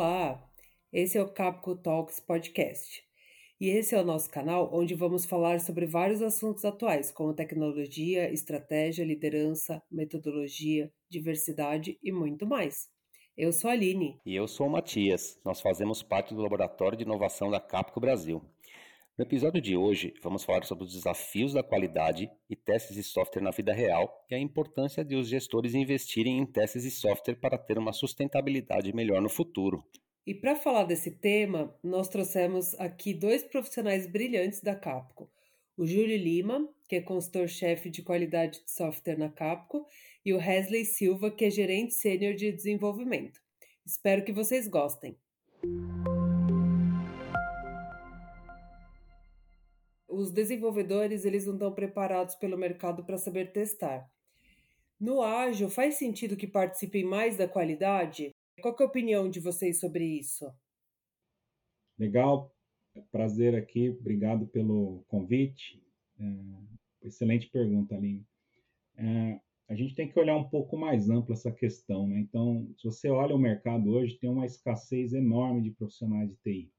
Olá, esse é o Capco Talks Podcast. E esse é o nosso canal onde vamos falar sobre vários assuntos atuais, como tecnologia, estratégia, liderança, metodologia, diversidade e muito mais. Eu sou a Aline. E eu sou o Matias. Nós fazemos parte do Laboratório de Inovação da Capco Brasil. No episódio de hoje, vamos falar sobre os desafios da qualidade e testes de software na vida real e a importância de os gestores investirem em testes de software para ter uma sustentabilidade melhor no futuro. E para falar desse tema, nós trouxemos aqui dois profissionais brilhantes da Capco. O Júlio Lima, que é consultor-chefe de qualidade de software na Capco, e o Wesley Silva, que é gerente sênior de desenvolvimento. Espero que vocês gostem. Os desenvolvedores eles não estão preparados pelo mercado para saber testar. No ágil, faz sentido que participem mais da qualidade? Qual é a opinião de vocês sobre isso? Legal, prazer aqui, obrigado pelo convite. É, excelente pergunta, Aline. É, a gente tem que olhar um pouco mais ampla essa questão, né? Então, se você olha o mercado hoje, tem uma escassez enorme de profissionais de TI.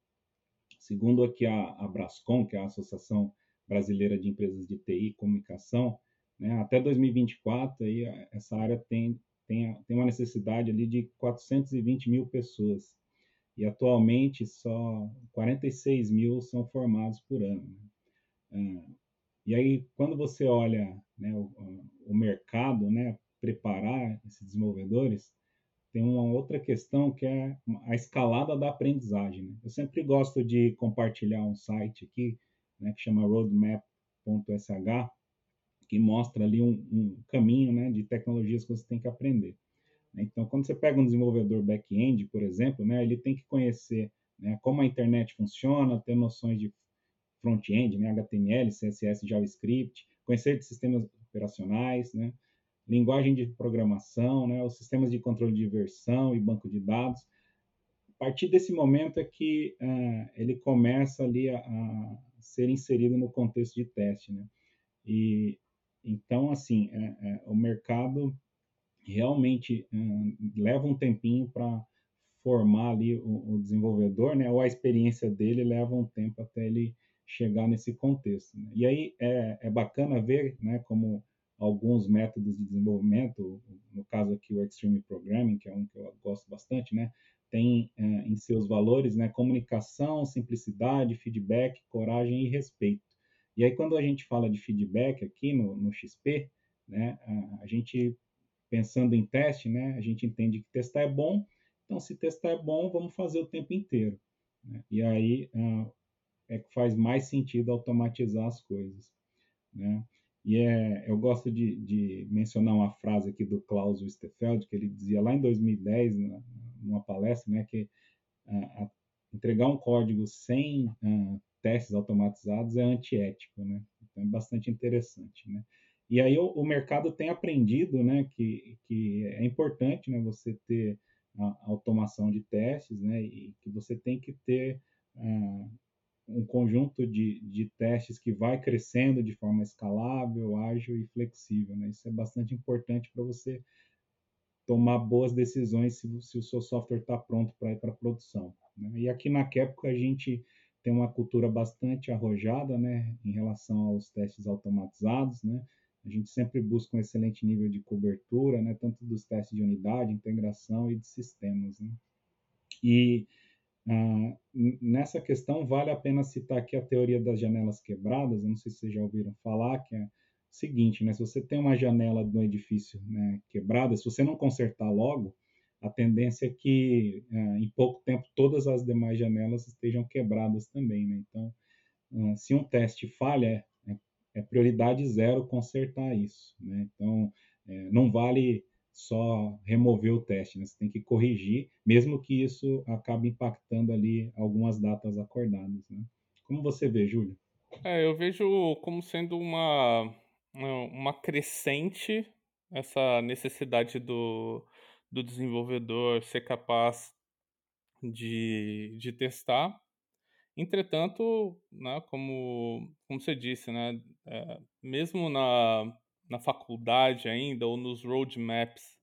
Segundo aqui a, a Brascom, que é a Associação Brasileira de Empresas de TI e Comunicação, né, até 2024 aí, essa área tem, tem, tem uma necessidade ali de 420 mil pessoas. E atualmente só 46 mil são formados por ano. Né? Ah, e aí, quando você olha né, o, o mercado, né, preparar esses desenvolvedores, tem uma outra questão que é a escalada da aprendizagem. Né? Eu sempre gosto de compartilhar um site aqui, né, que chama roadmap.sh, que mostra ali um, um caminho né, de tecnologias que você tem que aprender. Então, quando você pega um desenvolvedor back-end, por exemplo, né, ele tem que conhecer né, como a internet funciona, ter noções de front-end, né, HTML, CSS, JavaScript, conhecer de sistemas operacionais, né, linguagem de programação, né, os sistemas de controle de versão e banco de dados. A partir desse momento é que uh, ele começa ali a, a, ser inserido no contexto de teste, né? E então, assim, é, é, o mercado realmente uh, leva um tempinho para formar ali o, o, desenvolvedor, né? Ou a experiência dele leva um tempo até ele chegar nesse contexto. Né? E aí é, é bacana ver, né? Como alguns métodos de desenvolvimento, no caso aqui o Extreme Programming, que é um que eu gosto bastante, né, tem é, em seus valores né, comunicação, simplicidade, feedback, coragem e respeito. E aí quando a gente fala de feedback aqui no, no XP, né, a, a, gente pensando em teste, né, a gente entende que testar é bom, então se testar é bom, vamos fazer o tempo inteiro. Né? E aí uh, é que faz mais sentido automatizar as coisas. Né? E é, eu gosto de, de, mencionar uma frase aqui do Klaus Westerfeld, que ele dizia lá em 2010, numa palestra, né, que a, a entregar um código sem uh, testes automatizados é antiético, né? Então é bastante interessante, né? E aí o, o, mercado tem aprendido, né, que, que é importante, né, você ter a automação de testes, né, e que você tem que ter uh, um conjunto de, de testes que vai crescendo de forma escalável, ágil e flexível. Né? Isso é bastante importante para você tomar boas decisões se, se o seu software está pronto para ir para produção. Né? E aqui na Capco a gente tem uma cultura bastante arrojada né, em relação aos testes automatizados. Né? A gente sempre busca um excelente nível de cobertura, né, tanto dos testes de unidade, integração e de sistemas. Né? E ah, nessa questão, vale a pena citar aqui a teoria das janelas quebradas, eu não sei se vocês já ouviram falar, que é o seguinte, né, se você tem uma janela do edifício né, quebrada, se você não consertar logo, a tendência é que ah, em pouco tempo todas as demais janelas estejam quebradas também. Né? Então, ah, se um teste falha, é, é, prioridade zero consertar isso. Né? Então, é, não vale só remover o teste, né? Você tem que corrigir, mesmo que isso acabe impactando ali algumas datas acordadas, né? Como você vê, Júlio? É, eu vejo como sendo uma, uma crescente essa necessidade do, do desenvolvedor ser capaz de, de testar. Entretanto, né, como, como você disse, né, é, mesmo na, na faculdade ainda ou nos roadmaps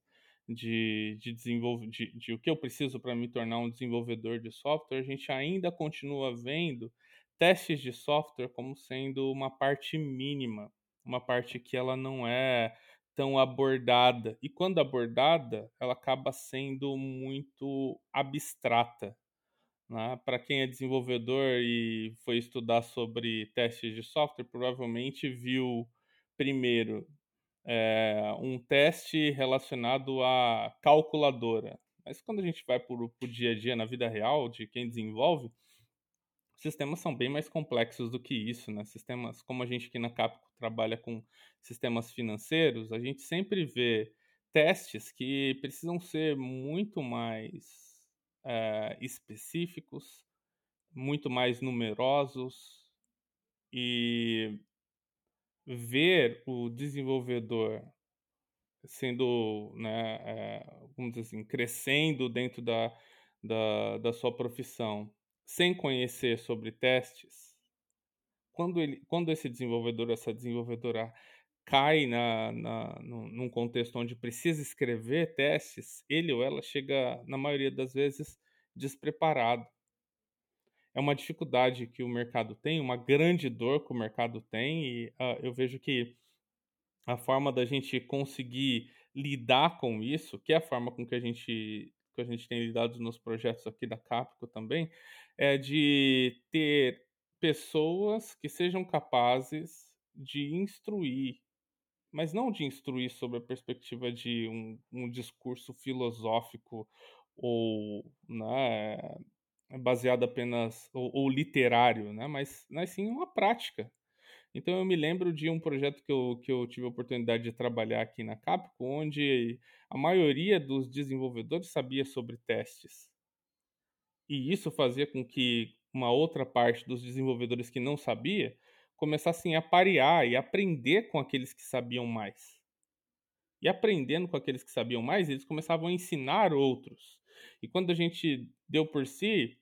de, de desenvolver de, de o que eu preciso para me tornar um desenvolvedor de software, a gente ainda continua vendo testes de software como sendo uma parte mínima, uma parte que ela não é tão abordada. E quando abordada, ela acaba sendo muito abstrata. Né? Para quem é desenvolvedor e foi estudar sobre testes de software, provavelmente viu primeiro é, um teste relacionado à calculadora. Mas quando a gente vai para o dia a dia, na vida real, de quem desenvolve, sistemas são bem mais complexos do que isso, né? Sistemas, como a gente aqui na Capco trabalha com sistemas financeiros, a gente sempre vê testes que precisam ser muito mais é, específicos, muito mais numerosos e ver o desenvolvedor sendo, né, é, vamos dizer assim, crescendo dentro da, da, da sua profissão sem conhecer sobre testes, quando, ele, quando esse desenvolvedor, essa desenvolvedora cai na, na, num contexto onde precisa escrever testes, ele ou ela chega, na maioria das vezes, despreparado. É uma dificuldade que o mercado tem, uma grande dor que o mercado tem, e uh, eu vejo que a forma da gente conseguir lidar com isso, que é a forma com que a gente que a gente tem lidado nos projetos aqui da Capco também, é de ter pessoas que sejam capazes de instruir, mas não de instruir sob a perspectiva de um, um discurso filosófico ou né, baseado apenas ou, ou, literário, né, mas, mas sim uma prática. Então eu me lembro de um projeto que eu, que eu tive a oportunidade de trabalhar aqui na Capcom, onde a maioria dos desenvolvedores sabia sobre testes. E isso fazia com que uma outra parte dos desenvolvedores que não sabia começassem a parear e aprender com aqueles que sabiam mais. E aprendendo com aqueles que sabiam mais, eles começavam a ensinar outros. E quando a gente deu por si,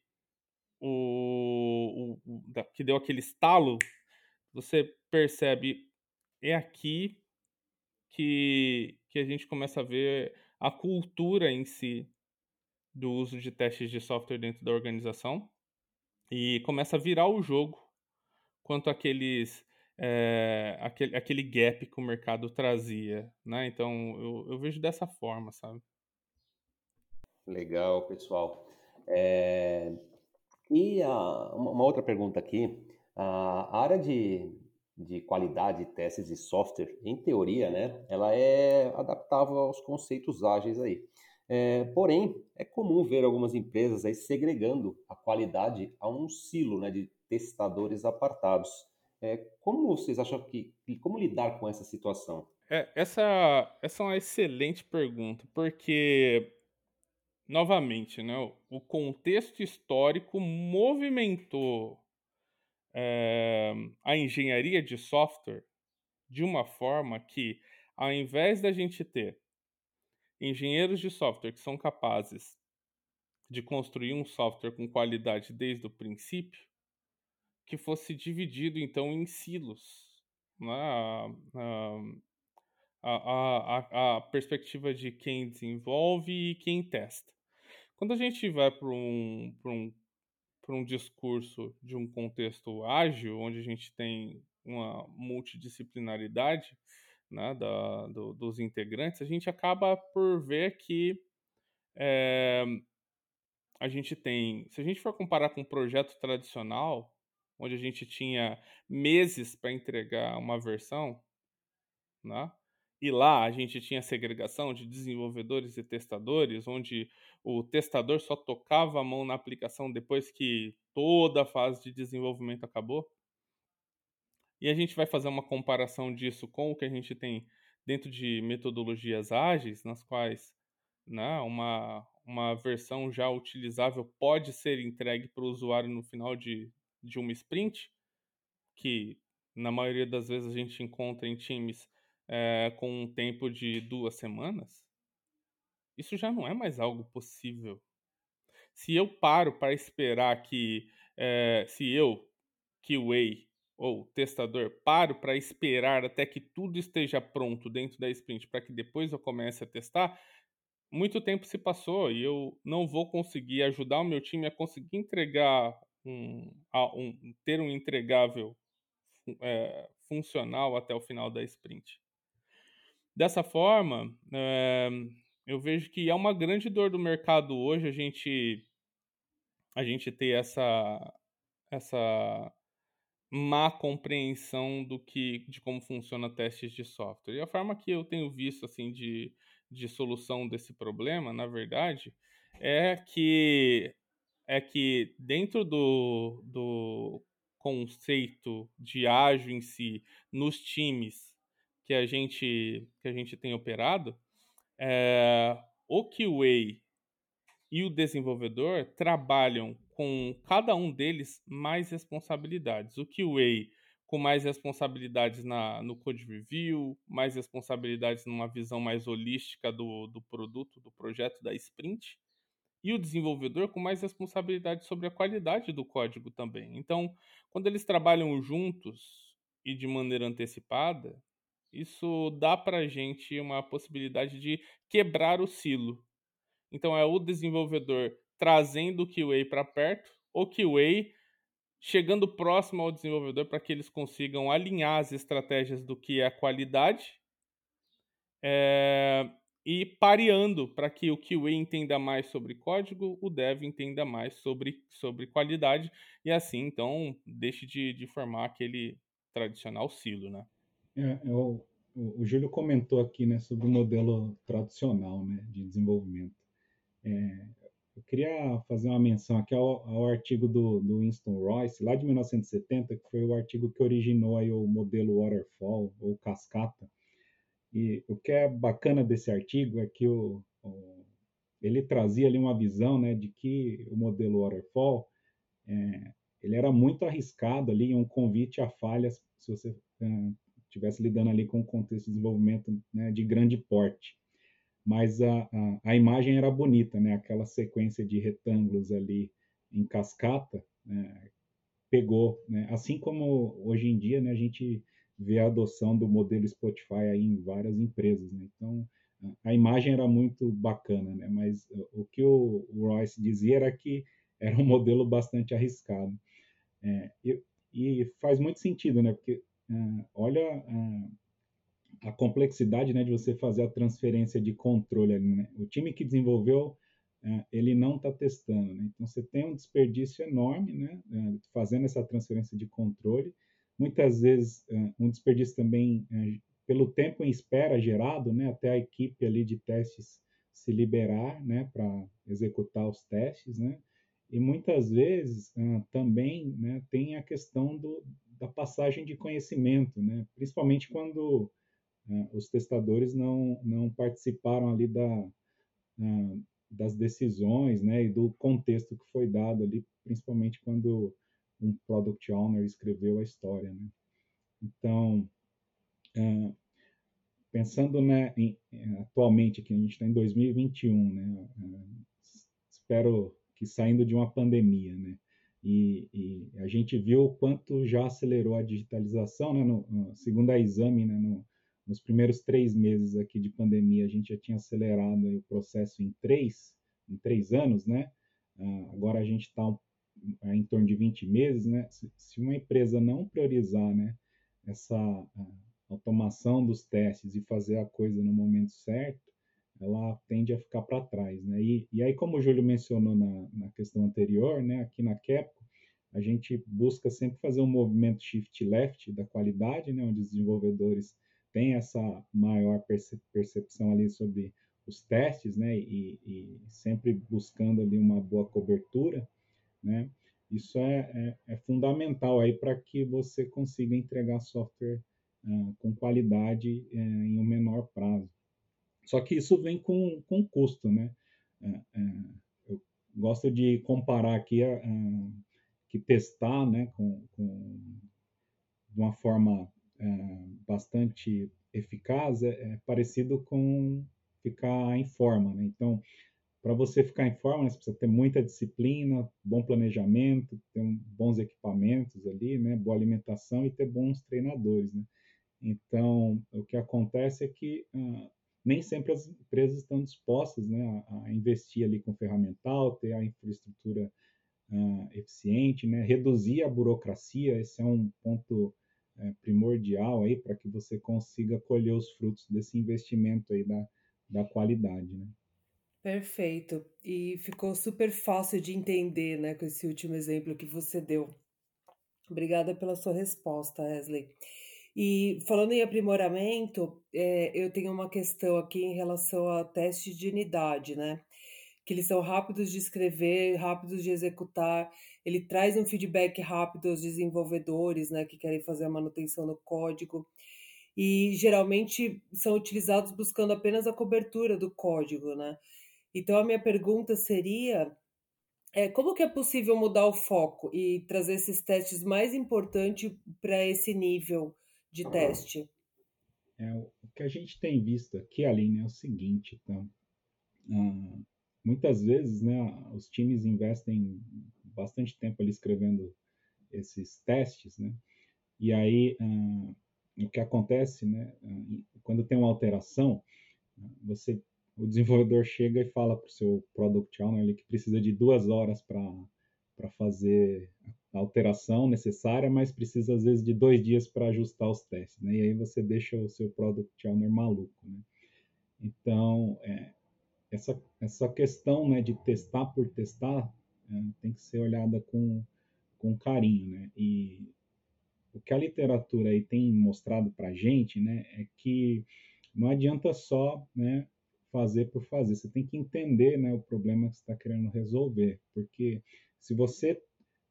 o, o, o que deu aquele estalo você percebe é aqui que, que a gente começa a ver a cultura em si do uso de testes de software dentro da organização e começa a virar o jogo quanto àqueles é, aquele, aquele gap que o mercado trazia, né? Então eu, eu vejo dessa forma, sabe? Legal, pessoal. É... E a, uma outra pergunta aqui a área de, de qualidade de testes de software, em teoria, né, ela é adaptável aos conceitos ágeis aí. É, porém, é comum ver algumas empresas aí segregando a qualidade a um silo né, de testadores apartados. É, como vocês acham que, como lidar com essa situação? É, essa, essa é uma excelente pergunta, porque novamente, né, o contexto histórico movimentou é, a engenharia de software de uma forma que, ao invés da gente ter engenheiros de software que são capazes de construir um software com qualidade desde o princípio, que fosse dividido então em silos. Né? A, a, a, a, perspectiva de quem desenvolve e quem testa. Quando a gente vai para um, um um discurso de um contexto ágil, onde a gente tem uma multidisciplinaridade né, da, do, dos integrantes, a gente acaba por ver que é, a gente tem, se a gente for comparar com um projeto tradicional, onde a gente tinha meses para entregar uma versão, né? E lá a gente tinha segregação de desenvolvedores e testadores, onde o testador só tocava a mão na aplicação depois que toda a fase de desenvolvimento acabou. E a gente vai fazer uma comparação disso com o que a gente tem dentro de metodologias ágeis, nas quais né, uma, uma versão já utilizável pode ser entregue para o usuário no final de, de uma sprint, que na maioria das vezes a gente encontra em times é, com um tempo de duas semanas, isso já não é mais algo possível. Se eu paro para esperar que, é, se eu, QA ou testador, paro para esperar até que tudo esteja pronto dentro da sprint para que depois eu comece a testar, muito tempo se passou e eu não vou conseguir ajudar o meu time a conseguir entregar um, um ter um entregável é, funcional até o final da sprint. Dessa forma, é, eu vejo que é uma grande dor do mercado hoje a gente a gente ter essa essa má compreensão do que de como funciona testes de software. E a forma que eu tenho visto assim de, de solução desse problema, na verdade, é que é que dentro do, do conceito de ágil em si, nos times que a gente que a gente tem operado, é, o QA e o desenvolvedor trabalham com cada um deles mais responsabilidades. O QA com mais responsabilidades na, no code review, mais responsabilidades numa visão mais holística do, do produto, do projeto, da sprint, e o desenvolvedor com mais responsabilidade sobre a qualidade do código também. Então, quando eles trabalham juntos e de maneira antecipada, isso dá para gente uma possibilidade de quebrar o silo. Então, é o desenvolvedor trazendo o QA para perto, o QA chegando próximo ao desenvolvedor para que eles consigam alinhar as estratégias do que é a qualidade é, e pareando para que o QA entenda mais sobre código, o dev entenda mais sobre, sobre qualidade e assim, então, deixe de, de formar aquele tradicional silo, né? É, é o, Júlio comentou aqui né, sobre o modelo tradicional né, de desenvolvimento. É, eu queria fazer uma menção aqui ao, ao artigo do, do, Winston Royce, lá de 1970, que foi o artigo que originou aí o modelo Waterfall, ou cascata. E o que é bacana desse artigo é que o, o, ele trazia ali uma visão né, de que o modelo Waterfall é, ele era muito arriscado ali, um convite a falhas se você estivesse lidando ali com um contexto de desenvolvimento né, de grande porte. Mas a, a, a, imagem era bonita, né? aquela sequência de retângulos ali em cascata né, pegou. Né? Assim como hoje em dia né, a gente vê a adoção do modelo Spotify aí em várias empresas. Né? Então, a imagem era muito bacana, né? mas o que o Royce dizia era que era um modelo bastante arriscado. É, e, e, faz muito sentido, né? Porque uh, olha uh, a complexidade né, de você fazer a transferência de controle ali, né? O time que desenvolveu, uh, ele não está testando, né? Então você tem um desperdício enorme, né? fazendo essa transferência de controle. Muitas vezes um desperdício também pelo tempo em espera gerado, né? Até a equipe ali de testes se liberar, né? Para executar os testes, né? E muitas vezes também né, tem a questão do, da passagem de conhecimento, né? principalmente quando uh, os testadores não, não participaram ali da, das decisões né, e do contexto que foi dado ali, principalmente quando um product owner escreveu a história. Né? Então, pensando né, em, atualmente, que a gente está em 2021, né, espero que saindo de uma pandemia, né? E, e, a gente viu o quanto já acelerou a digitalização, né? No, no, segundo a Exame, né? No, nos primeiros três meses aqui de pandemia, a gente já tinha acelerado o processo em três, em três anos, né? Ah, agora a gente está em torno de 20 meses, né? Se, se uma empresa não priorizar, né? Essa automação dos testes e fazer a coisa no momento certo, ela tende a ficar para trás, né? E, e, aí, como o Júlio mencionou na, na questão anterior, né, aqui na Capco, a gente busca sempre fazer um movimento shift left da qualidade, né, onde os desenvolvedores têm essa maior percepção ali sobre os testes, né, e, e sempre buscando ali uma boa cobertura, né? Isso é, é, é fundamental aí para que você consiga entregar software uh, com qualidade uh, em um menor prazo. Só que isso vem com, com custo, né? É, é, eu gosto de comparar aqui a, que testar, né, com, com de uma forma é, bastante eficaz é, é, parecido com ficar em forma, né? Então, para você ficar em forma, né, você precisa ter muita disciplina, bom planejamento, ter bons equipamentos ali, né, boa alimentação e ter bons treinadores, né? Então, o que acontece é que uh, nem sempre as empresas estão dispostas né, a, a investir ali com ferramental, ter a infraestrutura uh, eficiente, né, reduzir a burocracia, esse é um ponto uh, primordial aí para que você consiga colher os frutos desse investimento aí da, da qualidade, né. Perfeito. E ficou super fácil de entender, né, com esse último exemplo que você deu. Obrigada pela sua resposta, Wesley. E falando em aprimoramento, é, eu tenho uma questão aqui em relação a testes de unidade, né? Que eles são rápidos de escrever, rápidos de executar. Ele traz um feedback rápido aos desenvolvedores, né, que querem fazer a manutenção no código. E geralmente são utilizados buscando apenas a cobertura do código, né? Então a minha pergunta seria é, como que é possível mudar o foco e trazer esses testes mais importantes para esse nível de teste? É, o que a gente tem visto aqui, Aline, é o seguinte, tá? Ah, muitas vezes, né, os times investem bastante tempo ali escrevendo esses testes, né? E aí, ah, o que acontece, né, ah, quando tem uma alteração, você, o desenvolvedor chega e fala para o seu product owner que precisa de duas horas para fazer a alteração necessária, mas precisa às vezes de dois dias para ajustar os testes, né? E aí você deixa o seu product owner maluco, né? Então, é, essa, essa questão né, de testar por testar é, tem que ser olhada com, com carinho, né? E o que a literatura aí tem mostrado para gente, né, é que não adianta só, né, fazer por fazer. Você tem que entender, né, o problema que está querendo resolver, porque se você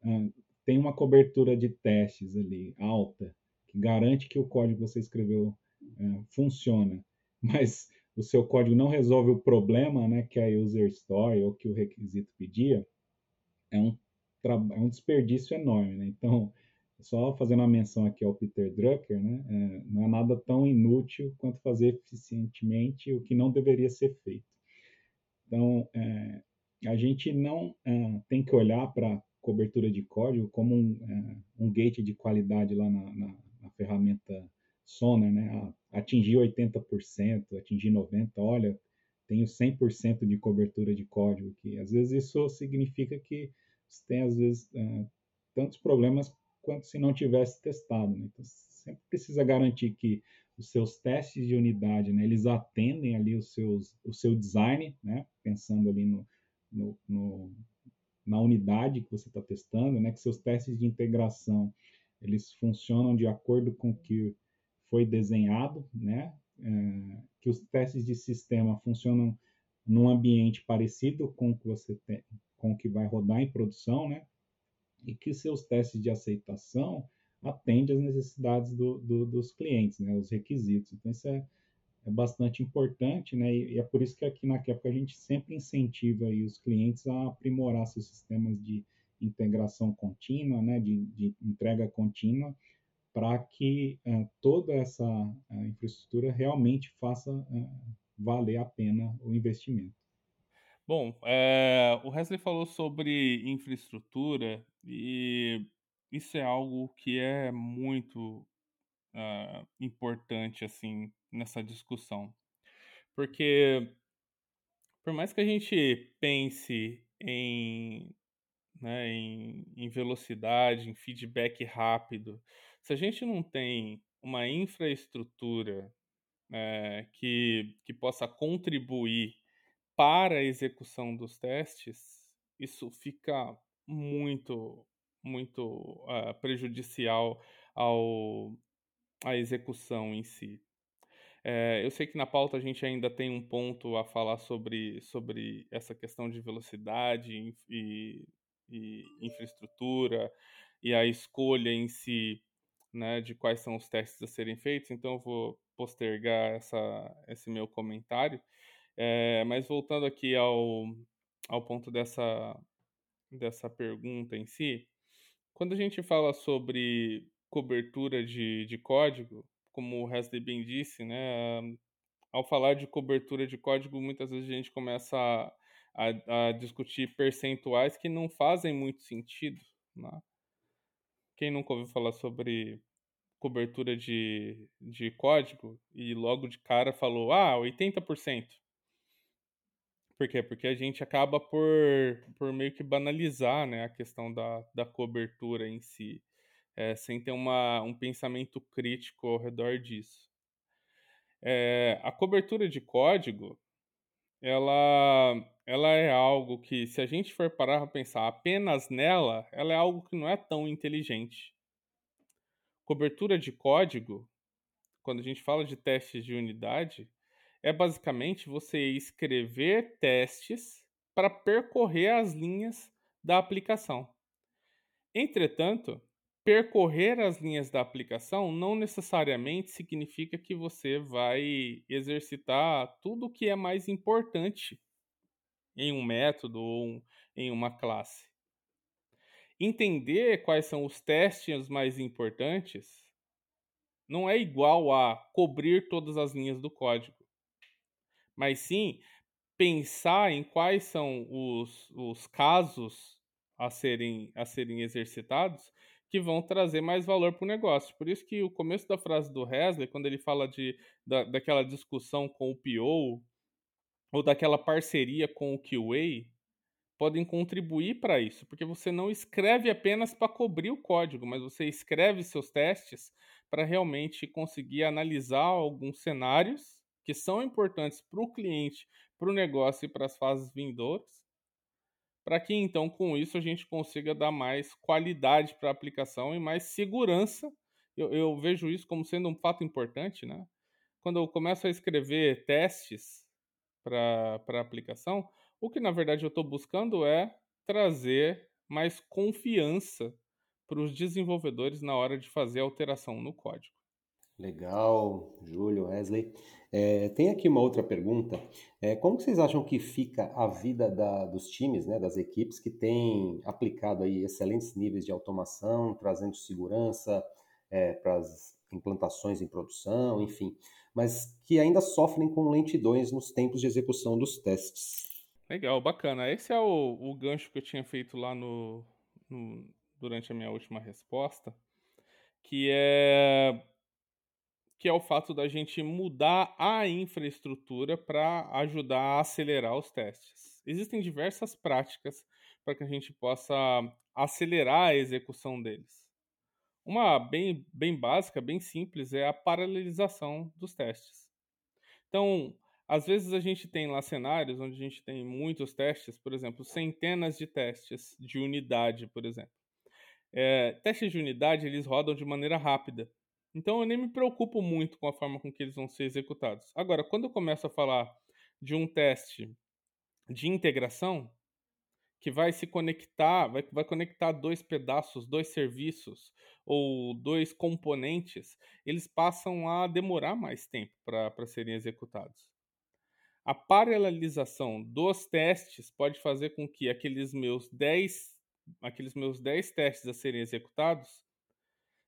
ah, tem uma cobertura de testes ali alta, que garante que o código que você escreveu é, funciona, mas o seu código não resolve o problema né, que a user story ou que o requisito pedia, é um, é um desperdício enorme. Né? Então, só fazendo uma menção aqui ao Peter Drucker, né, é, não é nada tão inútil quanto fazer eficientemente o que não deveria ser feito. Então, é, a gente não é, tem que olhar para cobertura de código como um, é, um gate de qualidade lá na, na, na ferramenta Sonar, né? Atingir 80%, atingir 90%, olha, tenho 100% de cobertura de código aqui. Às vezes isso significa que você tem, às vezes, é, tantos problemas quanto se não tivesse testado. Né? Então, sempre precisa garantir que os seus testes de unidade, né, eles atendem ali os seus, o seu design, né, pensando ali no, no, no na unidade que você está testando, né, que seus testes de integração eles funcionam de acordo com o que foi desenhado, né, é, que os testes de sistema funcionam num ambiente parecido com o que você tem, com o que vai rodar em produção, né, e que seus testes de aceitação atendem às necessidades do, do, dos clientes, né, os requisitos. Então isso é é bastante importante, né? E, é por isso que aqui na Kepka a gente sempre incentiva os clientes a aprimorar seus sistemas de integração contínua, né? De, de entrega contínua, para que uh, toda essa uh, infraestrutura realmente faça uh, valer a pena o investimento. Bom, é, o Wesley falou sobre infraestrutura e isso é algo que é muito uh, importante assim nessa discussão. Porque por mais que a gente pense em, né, em, em velocidade, em feedback rápido, se a gente não tem uma infraestrutura é, que, que possa contribuir para a execução dos testes, isso fica muito, muito uh, prejudicial ao, à execução em si. É, eu sei que na pauta a gente ainda tem um ponto a falar sobre, sobre essa questão de velocidade e, e infraestrutura e a escolha em si né, de quais são os testes a serem feitos, então eu vou postergar essa, esse meu comentário. É, mas voltando aqui ao, ao ponto dessa, dessa pergunta em si, quando a gente fala sobre cobertura de, de código, como o Wesley bem disse, né? Ao falar de cobertura de código, muitas vezes a gente começa a, a, a discutir percentuais que não fazem muito sentido. Né? Quem nunca ouviu falar sobre cobertura de, de código e logo de cara falou, ah, 80%. Por quê? Porque a gente acaba por, por meio que banalizar né, a questão da, da cobertura em si, é, sem ter uma, um pensamento crítico ao redor disso. É, a cobertura de código, ela, ela é algo que, se a gente for parar para pensar apenas nela, ela é algo que não é tão inteligente. Cobertura de código, quando a gente fala de testes de unidade, é basicamente você escrever testes para percorrer as linhas da aplicação. Entretanto, percorrer as linhas da aplicação não necessariamente significa que você vai exercitar tudo o que é mais importante em um método ou em uma classe. Entender quais são os testes mais importantes não é igual a cobrir todas as linhas do código mas sim pensar em quais são os, os casos a serem, a serem exercitados que vão trazer mais valor para o negócio. Por isso que o começo da frase do Hesley, quando ele fala de, da, daquela discussão com o PO ou daquela parceria com o QA, podem contribuir para isso, porque você não escreve apenas para cobrir o código, mas você escreve seus testes para realmente conseguir analisar alguns cenários que são importantes para o cliente, para o negócio e para as fases vindouras, para que então com isso a gente consiga dar mais qualidade para a aplicação e mais segurança. Eu, eu, vejo isso como sendo um fato importante, né? Quando eu começo a escrever testes para a aplicação, o que na verdade eu estou buscando é trazer mais confiança para os desenvolvedores na hora de fazer alteração no código. Legal, Júlio, Wesley. É, tem aqui uma outra pergunta. É, como vocês acham que fica a vida da, dos times, né, das equipes que têm aplicado aí excelentes níveis de automação, trazendo segurança é, para as implantações em produção, enfim, mas que ainda sofrem com lentidões nos tempos de execução dos testes? Legal, bacana. Esse é o, o gancho que eu tinha feito lá no, no durante a minha última resposta, que é que é o fato da gente mudar a infraestrutura para ajudar a acelerar os testes. Existem diversas práticas para que a gente possa acelerar a execução deles. Uma bem, bem básica, bem simples, é a paralelização dos testes. Então, às vezes a gente tem lá cenários onde a gente tem muitos testes, por exemplo, centenas de testes de unidade, por exemplo. É, testes de unidade eles rodam de maneira rápida. Então eu nem me preocupo muito com a forma com que eles vão ser executados. Agora, quando eu começo a falar de um teste de integração, que vai se conectar, vai, vai conectar dois pedaços, dois serviços ou dois componentes, eles passam a demorar mais tempo para serem executados. A paralelização dos testes pode fazer com que aqueles meus 10, aqueles meus 10 testes a serem executados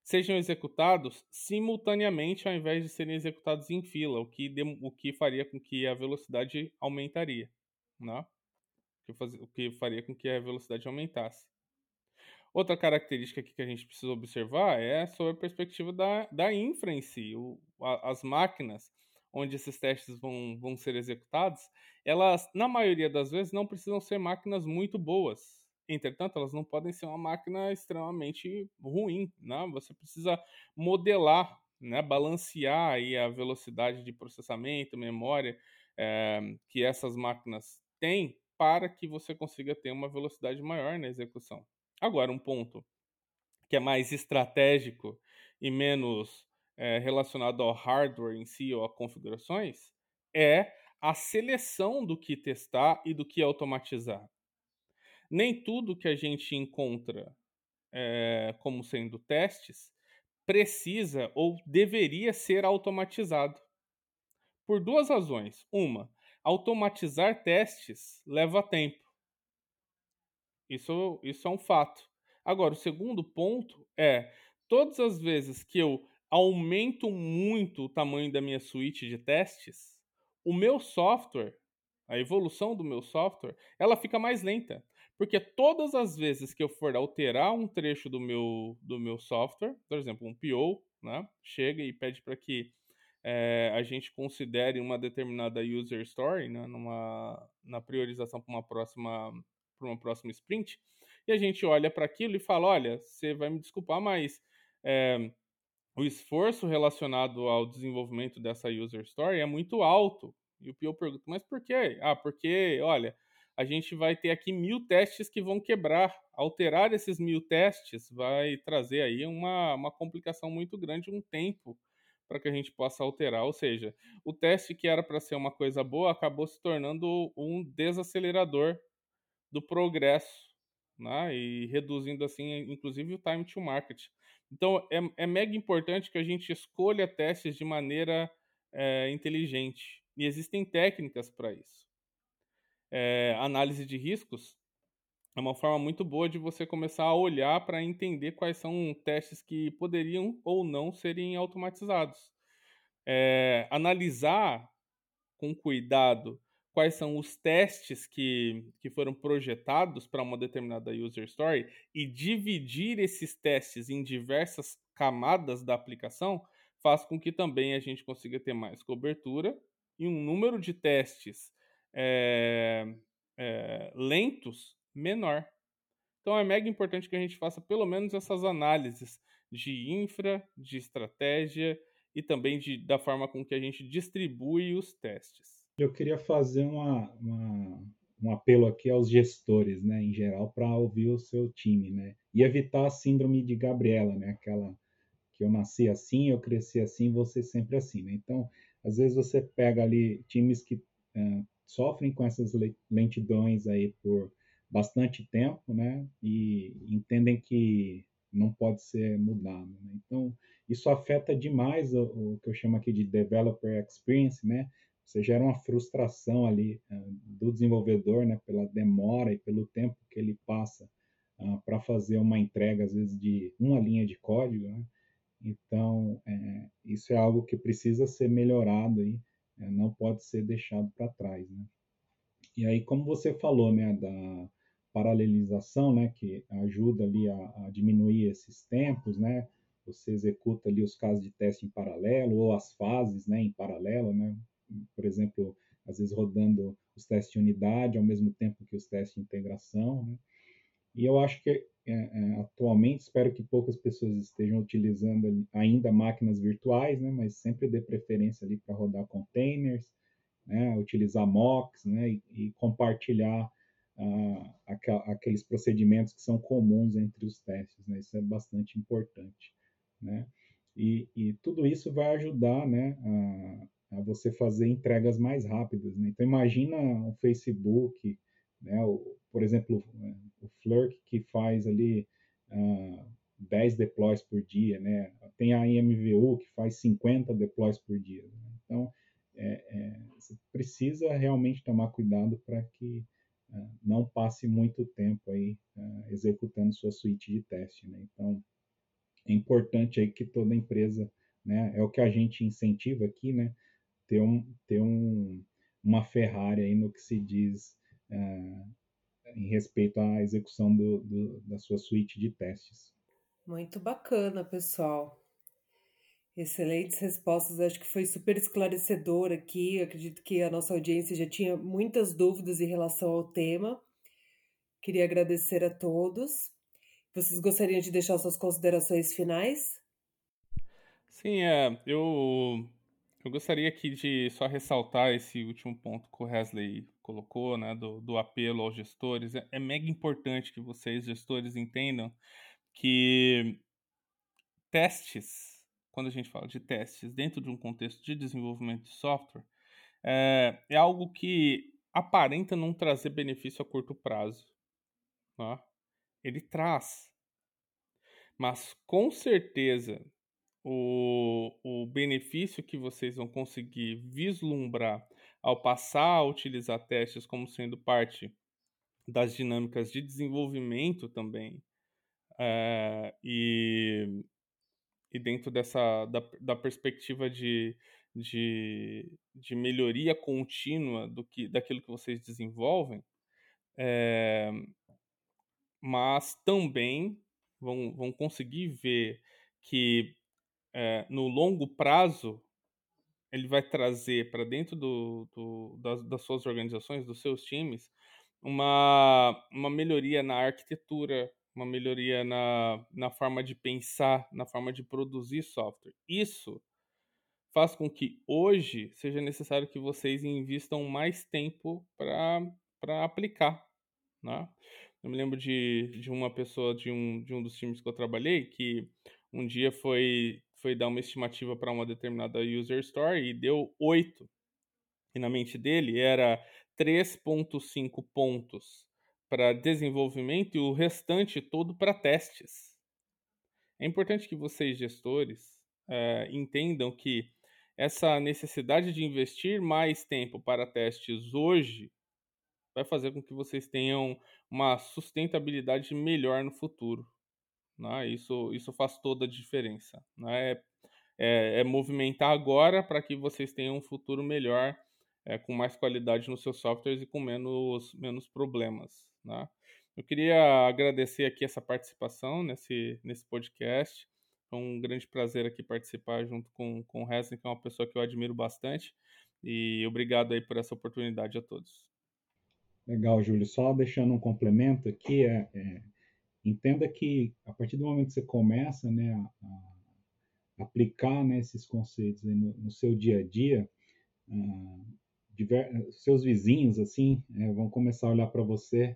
sejam executados simultaneamente ao invés de serem executados em fila, o que, o que faria com que a velocidade aumentaria, né? o que faria com que a velocidade aumentasse. Outra característica aqui que a gente precisa observar é sobre a perspectiva da, da infra em si. O, a, as máquinas onde esses testes vão, vão ser executados, elas, na maioria das vezes, não precisam ser máquinas muito boas Entretanto, elas não podem ser uma máquina extremamente ruim, né? Você precisa modelar, né? balancear aí a velocidade de processamento, memória é, que essas máquinas têm para que você consiga ter uma velocidade maior na execução. Agora, um ponto que é mais estratégico e menos é, relacionado ao hardware em si ou a configurações é a seleção do que testar e do que automatizar nem tudo que a gente encontra é, como sendo testes precisa ou deveria ser automatizado. Por duas razões. Uma, automatizar testes leva tempo. Isso, isso é um fato. Agora, o segundo ponto é: todas as vezes que eu aumento muito o tamanho da minha suíte de testes, o meu software, a evolução do meu software, ela fica mais lenta. Porque todas as vezes que eu for alterar um trecho do meu, do meu software, por exemplo, um PO, né, chega e pede para que é, a gente considere uma determinada user story né, numa, na priorização para uma próxima para uma próxima sprint, e a gente olha para aquilo e fala, olha, você vai me desculpar, mas é, o esforço relacionado ao desenvolvimento dessa user story é muito alto. E o PO pergunta, mas por quê? Ah, porque, olha, a gente vai ter aqui mil testes que vão quebrar. Alterar esses mil testes vai trazer aí uma, uma complicação muito grande, um tempo para que a gente possa alterar. Ou seja, o teste que era para ser uma coisa boa acabou se tornando um desacelerador do progresso, né? E reduzindo assim, inclusive o time to market. Então é, é mega importante que a gente escolha testes de maneira é, inteligente. E existem técnicas para isso. É, análise de riscos é uma forma muito boa de você começar a olhar para entender quais são testes que poderiam ou não serem automatizados. É, analisar com cuidado quais são os testes que, que foram projetados para uma determinada user story e dividir esses testes em diversas camadas da aplicação faz com que também a gente consiga ter mais cobertura e um número de testes é, é, lentos menor. Então é mega importante que a gente faça pelo menos essas análises de infra, de estratégia e também de, da forma com que a gente distribui os testes. Eu queria fazer uma, uma, um apelo aqui aos gestores, né, em geral, para ouvir o seu time, né, e evitar a síndrome de Gabriela, né, aquela que eu nasci assim, eu cresci assim, você sempre assim, né. Então, às vezes você pega ali times que uh, sofrem com essas lentidões aí por bastante tempo, né, e entendem que não pode ser mudado. Né? Então, isso afeta demais o, o, que eu chamo aqui de developer experience, né? Você gera uma frustração ali uh, do desenvolvedor, né, pela demora e pelo tempo que ele passa uh, para fazer uma entrega, às vezes, de uma linha de código, né? Então, é, isso é algo que precisa ser melhorado aí, é, não pode ser deixado para trás, né? E aí, como você falou, né, da paralelização, né, que ajuda ali a, a diminuir esses tempos, né, você executa ali os casos de teste em paralelo ou as fases, né, em paralelo, né, por exemplo, às vezes rodando os testes de unidade ao mesmo tempo que os testes de integração. Né? E eu acho que atualmente, espero que poucas pessoas estejam utilizando ainda máquinas virtuais, né? mas sempre dê preferência ali para rodar containers, né? utilizar mocks né? e, e compartilhar uh, aqueles procedimentos que são comuns entre os testes. Né? Isso é bastante importante. Né? E, e, tudo isso vai ajudar né, a, a você fazer entregas mais rápidas. Né? Então, imagina o Facebook, né? o, por exemplo, o Flurk que faz ali uh, ah, 10 deploys por dia, né? tem a IMVU que faz 50 deploys por dia. Né? Então, é, é, você precisa realmente tomar cuidado para que uh, não passe muito tempo aí uh, executando sua suíte de teste. Né? Então, é importante aí que toda empresa, né, é o que a gente incentiva aqui, né, ter, um, ter um, uma Ferrari aí no que se diz uh, em respeito à execução do, do, da sua suíte de testes. Muito bacana, pessoal. Excelentes respostas, acho que foi super esclarecedor aqui. Eu acredito que a nossa audiência já tinha muitas dúvidas em relação ao tema. Queria agradecer a todos. Vocês gostariam de deixar suas considerações finais? Sim, é, eu eu gostaria aqui de só ressaltar esse último ponto que o Wesley colocou, né, do, do apelo aos gestores. É, é mega importante que vocês, gestores, entendam que testes, quando a gente fala de testes dentro de um contexto de desenvolvimento de software, é, é algo que aparenta não trazer benefício a curto prazo. Né? Ele traz. Mas com certeza o, o benefício que vocês vão conseguir vislumbrar ao passar a utilizar testes como sendo parte das dinâmicas de desenvolvimento também é, e, e dentro dessa da, da perspectiva de, de, de melhoria contínua do que daquilo que vocês desenvolvem é, mas também vão, vão conseguir ver que é, no longo prazo, ele vai trazer para dentro do, do, das, das suas organizações, dos seus times, uma, uma melhoria na arquitetura, uma melhoria na, na forma de pensar, na forma de produzir software. Isso faz com que hoje seja necessário que vocês invistam mais tempo para aplicar. Né? Eu me lembro de, de uma pessoa de um, de um dos times que eu trabalhei que um dia foi, foi dar uma estimativa para uma determinada user story e deu 8. E na mente dele era 3,5 pontos para desenvolvimento e o restante todo para testes. É importante que vocês, gestores, uh, entendam que essa necessidade de investir mais tempo para testes hoje vai fazer com que vocês tenham uma sustentabilidade melhor no futuro. Né? Isso, isso faz toda a diferença. Né? É, é, é movimentar agora para que vocês tenham um futuro melhor, é, com mais qualidade nos seus softwares e com menos, menos problemas. Né? Eu queria agradecer aqui essa participação nesse, nesse podcast. Foi um grande prazer aqui participar junto com, com o Hessen, que é uma pessoa que eu admiro bastante. E obrigado aí por essa oportunidade a todos. Legal, Júlio. Só deixando um complemento aqui, é, é, entenda que a partir do momento que você começa né, a, a aplicar né, esses conceitos no, no, seu dia a dia, uh, diver, seus vizinhos assim é, vão começar a olhar para você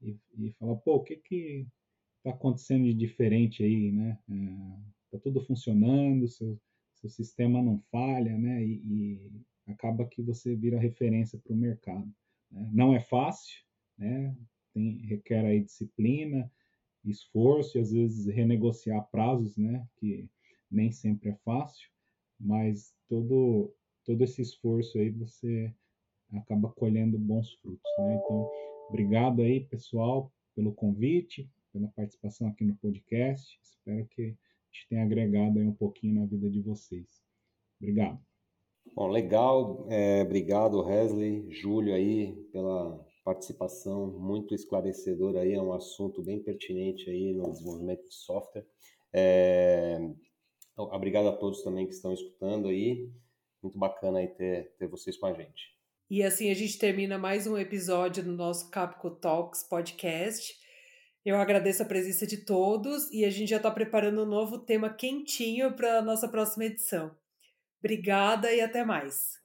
e, e falar, pô, o que que está acontecendo de diferente aí, né? Está é, tudo funcionando, seu, seu sistema não falha, né? E, e acaba que você vira referência para o mercado. Né? Não é fácil, né? Tem, requer aí disciplina, esforço e às vezes renegociar prazos, né? Que nem sempre é fácil, mas todo todo esse esforço aí você acaba colhendo bons frutos, né? Então, obrigado aí, pessoal, pelo convite pela participação aqui no podcast. Espero que a gente tenha agregado aí um pouquinho na vida de vocês. Obrigado. Bom, legal. É, obrigado, Wesley, Júlio aí, pela participação muito esclarecedora aí. É um assunto bem pertinente aí no desenvolvimento de software. É, obrigado a todos também que estão escutando aí. Muito bacana aí ter, ter vocês com a gente. E assim a gente termina mais um episódio do nosso Capco Talks podcast. Eu agradeço a presença de todos e a gente já está preparando um novo tema quentinho para a nossa próxima edição. Obrigada e até mais.